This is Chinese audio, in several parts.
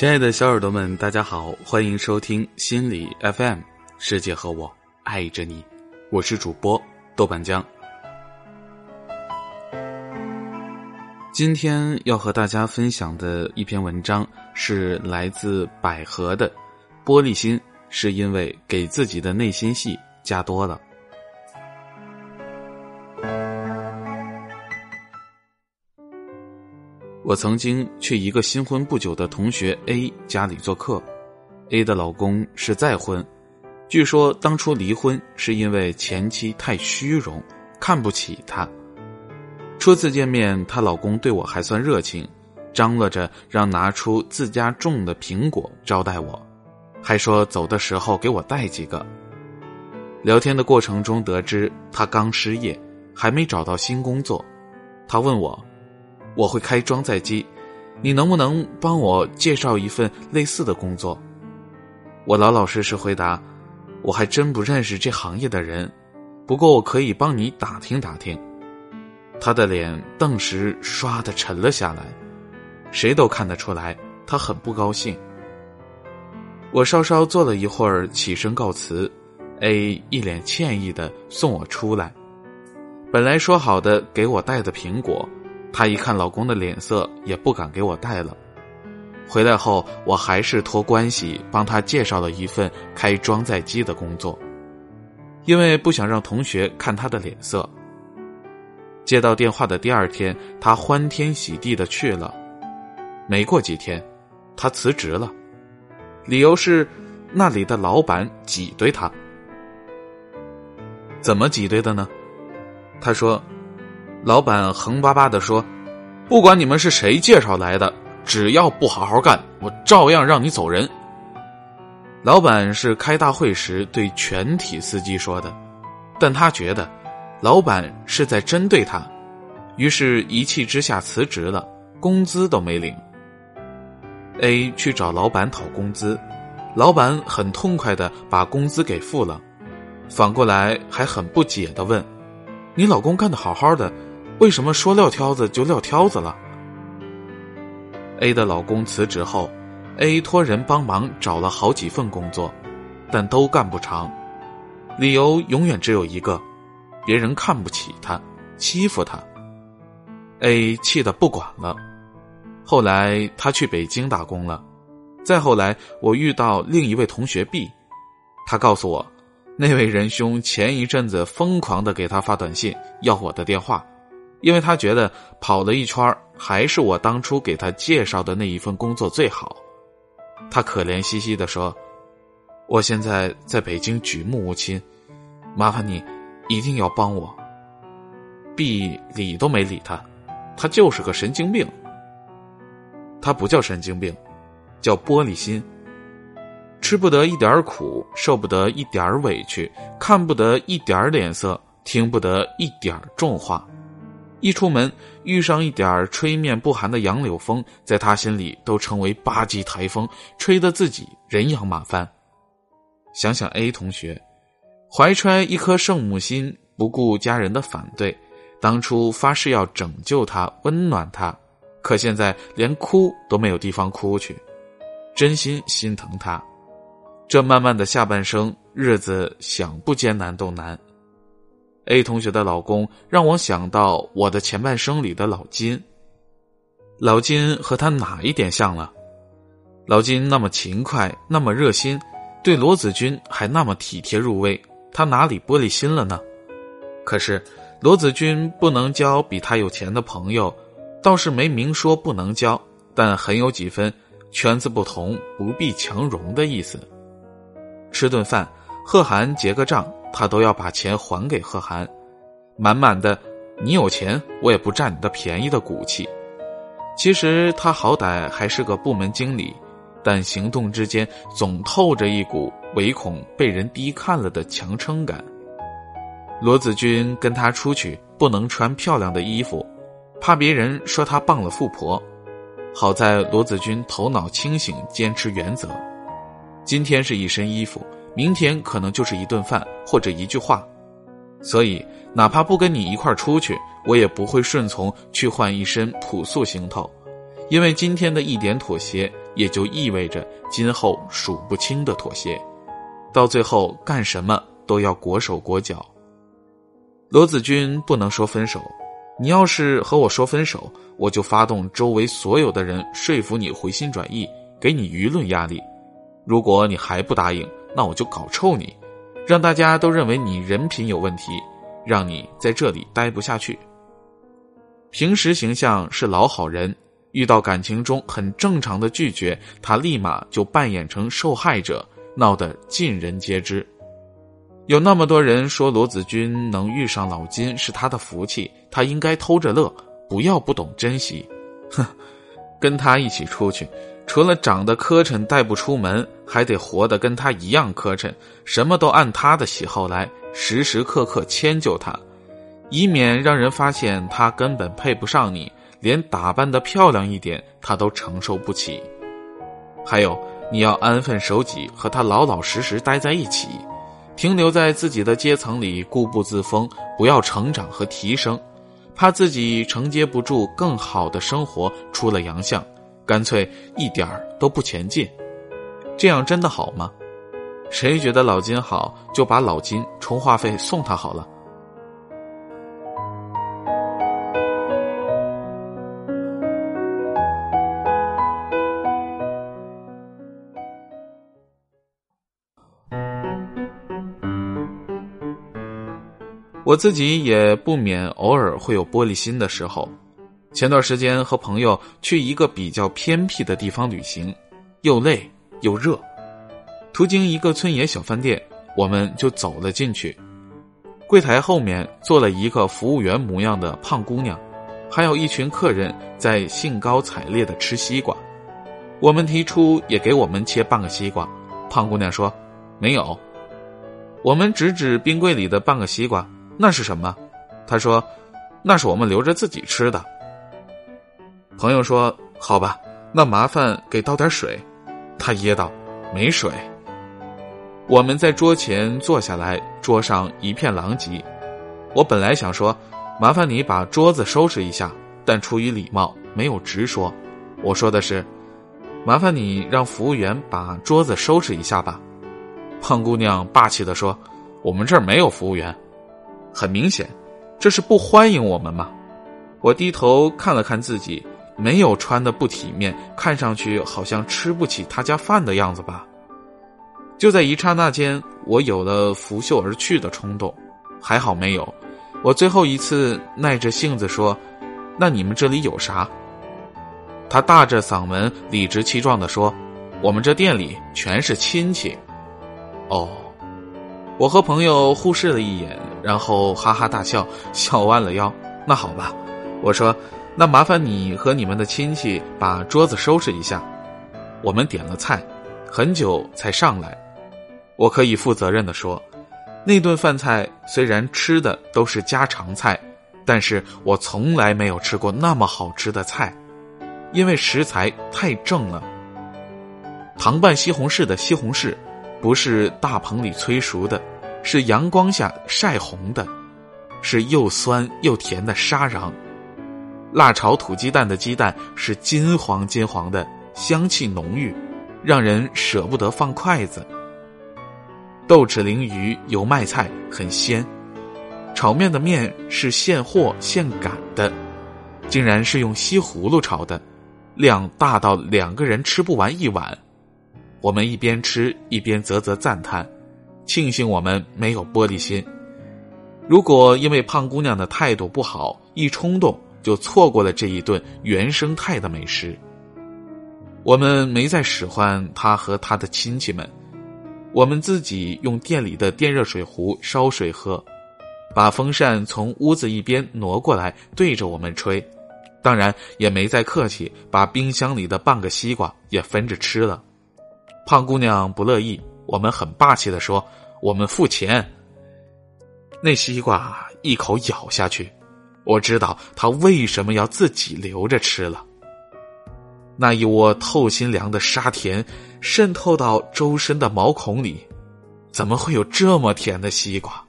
亲爱的小耳朵们，大家好，欢迎收听心理 FM，世界和我爱着你，我是主播豆瓣酱。今天要和大家分享的一篇文章是来自百合的《玻璃心》，是因为给自己的内心戏加多了。我曾经去一个新婚不久的同学 A 家里做客，A 的老公是再婚，据说当初离婚是因为前妻太虚荣，看不起他。初次见面，她老公对我还算热情，张罗着让拿出自家种的苹果招待我，还说走的时候给我带几个。聊天的过程中得知她刚失业，还没找到新工作，她问我。我会开装载机，你能不能帮我介绍一份类似的工作？我老老实实回答：“我还真不认识这行业的人，不过我可以帮你打听打听。”他的脸顿时唰的沉了下来，谁都看得出来他很不高兴。我稍稍坐了一会儿，起身告辞，A 一脸歉意的送我出来。本来说好的给我带的苹果。她一看老公的脸色，也不敢给我带了。回来后，我还是托关系帮她介绍了一份开装载机的工作，因为不想让同学看她的脸色。接到电话的第二天，她欢天喜地的去了。没过几天，她辞职了，理由是那里的老板挤兑她。怎么挤兑的呢？她说。老板横巴巴的说：“不管你们是谁介绍来的，只要不好好干，我照样让你走人。”老板是开大会时对全体司机说的，但他觉得老板是在针对他，于是一气之下辞职了，工资都没领。A 去找老板讨工资，老板很痛快的把工资给付了，反过来还很不解的问：“你老公干的好好的？”为什么说撂挑子就撂挑子了？A 的老公辞职后，A 托人帮忙找了好几份工作，但都干不长，理由永远只有一个：别人看不起他，欺负他。A 气得不管了。后来他去北京打工了，再后来我遇到另一位同学 B，他告诉我，那位仁兄前一阵子疯狂的给他发短信要我的电话。因为他觉得跑了一圈还是我当初给他介绍的那一份工作最好，他可怜兮兮的说：“我现在在北京举目无亲，麻烦你一定要帮我。”B 理都没理他，他就是个神经病。他不叫神经病，叫玻璃心，吃不得一点苦，受不得一点委屈，看不得一点脸色，听不得一点重话。一出门遇上一点吹面不寒的杨柳风，在他心里都成为八级台风，吹得自己人仰马翻。想想 A 同学，怀揣一颗圣母心，不顾家人的反对，当初发誓要拯救他、温暖他，可现在连哭都没有地方哭去，真心心疼他。这漫漫的下半生，日子想不艰难都难。A 同学的老公让我想到我的前半生里的老金。老金和他哪一点像了？老金那么勤快，那么热心，对罗子君还那么体贴入微，他哪里玻璃心了呢？可是罗子君不能交比他有钱的朋友，倒是没明说不能交，但很有几分圈子不同不必强融的意思。吃顿饭，贺涵结个账。他都要把钱还给贺涵，满满的“你有钱，我也不占你的便宜”的骨气。其实他好歹还是个部门经理，但行动之间总透着一股唯恐被人低看了的强撑感。罗子君跟他出去不能穿漂亮的衣服，怕别人说他傍了富婆。好在罗子君头脑清醒，坚持原则。今天是一身衣服。明天可能就是一顿饭或者一句话，所以哪怕不跟你一块出去，我也不会顺从去换一身朴素行头，因为今天的一点妥协，也就意味着今后数不清的妥协，到最后干什么都要裹手裹脚。罗子君不能说分手，你要是和我说分手，我就发动周围所有的人说服你回心转意，给你舆论压力。如果你还不答应，那我就搞臭你，让大家都认为你人品有问题，让你在这里待不下去。平时形象是老好人。遇到感情中很正常的拒绝，他立马就扮演成受害者，闹得尽人皆知。有那么多人说罗子君能遇上老金是他的福气，他应该偷着乐，不要不懂珍惜。哼，跟他一起出去，除了长得磕碜带不出门，还得活得跟他一样磕碜，什么都按他的喜好来，时时刻刻迁就他，以免让人发现他根本配不上你。连打扮的漂亮一点，他都承受不起。还有，你要安分守己，和他老老实实待在一起，停留在自己的阶层里，固步自封，不要成长和提升，怕自己承接不住更好的生活，出了洋相，干脆一点儿都不前进。这样真的好吗？谁觉得老金好，就把老金充话费送他好了。我自己也不免偶尔会有玻璃心的时候。前段时间和朋友去一个比较偏僻的地方旅行，又累又热。途经一个村野小饭店，我们就走了进去。柜台后面坐了一个服务员模样的胖姑娘，还有一群客人在兴高采烈的吃西瓜。我们提出也给我们切半个西瓜，胖姑娘说没有。我们指指冰柜里的半个西瓜。那是什么？他说：“那是我们留着自己吃的。”朋友说：“好吧，那麻烦给倒点水。”他噎道：“没水。”我们在桌前坐下来，桌上一片狼藉。我本来想说：“麻烦你把桌子收拾一下。”但出于礼貌，没有直说。我说的是：“麻烦你让服务员把桌子收拾一下吧。”胖姑娘霸气的说：“我们这儿没有服务员。”很明显，这是不欢迎我们嘛？我低头看了看自己，没有穿的不体面，看上去好像吃不起他家饭的样子吧。就在一刹那间，我有了拂袖而去的冲动，还好没有。我最后一次耐着性子说：“那你们这里有啥？”他大着嗓门，理直气壮的说：“我们这店里全是亲戚。”哦，我和朋友互视了一眼。然后哈哈大笑，笑弯了腰。那好吧，我说，那麻烦你和你们的亲戚把桌子收拾一下。我们点了菜，很久才上来。我可以负责任的说，那顿饭菜虽然吃的都是家常菜，但是我从来没有吃过那么好吃的菜，因为食材太正了。糖拌西红柿的西红柿，不是大棚里催熟的。是阳光下晒红的，是又酸又甜的沙瓤；辣炒土鸡蛋的鸡蛋是金黄金黄的，香气浓郁，让人舍不得放筷子。豆豉鲮鱼油麦菜很鲜，炒面的面是现和现擀的，竟然是用西葫芦炒的，量大到两个人吃不完一碗。我们一边吃一边啧啧赞叹。庆幸我们没有玻璃心。如果因为胖姑娘的态度不好，一冲动就错过了这一顿原生态的美食，我们没再使唤他和他的亲戚们，我们自己用店里的电热水壶烧水喝，把风扇从屋子一边挪过来对着我们吹，当然也没再客气，把冰箱里的半个西瓜也分着吃了。胖姑娘不乐意，我们很霸气的说。我们付钱。那西瓜一口咬下去，我知道他为什么要自己留着吃了。那一窝透心凉的沙甜渗透到周身的毛孔里，怎么会有这么甜的西瓜？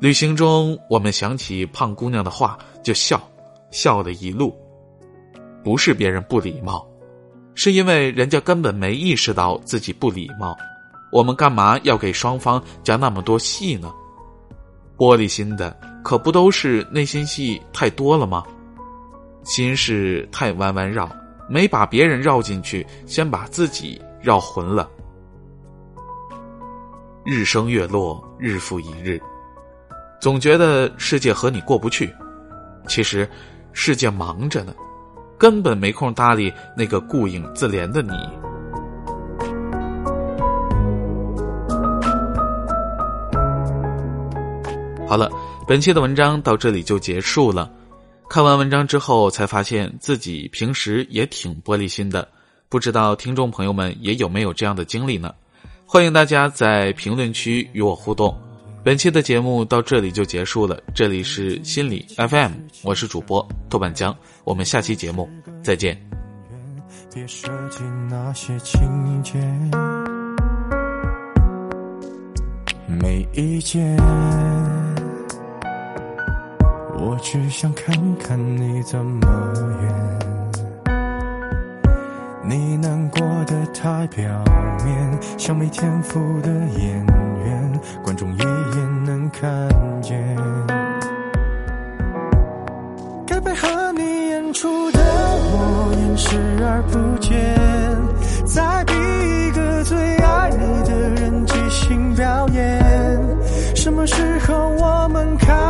旅行中，我们想起胖姑娘的话就笑，笑了一路。不是别人不礼貌，是因为人家根本没意识到自己不礼貌，我们干嘛要给双方加那么多戏呢？玻璃心的可不都是内心戏太多了吗？心事太弯弯绕，没把别人绕进去，先把自己绕浑了。日升月落，日复一日，总觉得世界和你过不去，其实世界忙着呢。根本没空搭理那个顾影自怜的你。好了，本期的文章到这里就结束了。看完文章之后，才发现自己平时也挺玻璃心的。不知道听众朋友们也有没有这样的经历呢？欢迎大家在评论区与我互动。本期的节目到这里就结束了，这里是心理 FM，我是主播豆瓣江，我们下期节目再见。别设计那些情节，没意见，我只想看看你怎么演，你难过的太表面，像没天赋的演员，观众一眼能。看见，该配合你演出的我演视而不见，再逼一个最爱你的人即兴表演。什么时候我们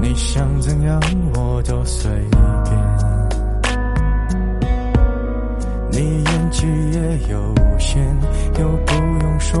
你想怎样我都随便。你演技也有限，又不用说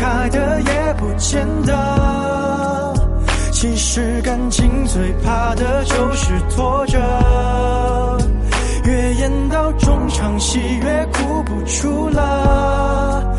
开的，也不见得。其实感情最怕的就是拖着，越演到中场戏越哭不出了，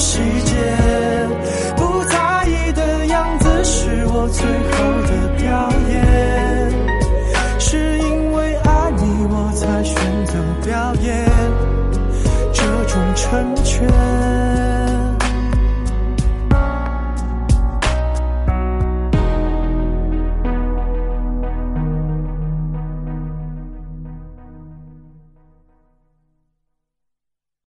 演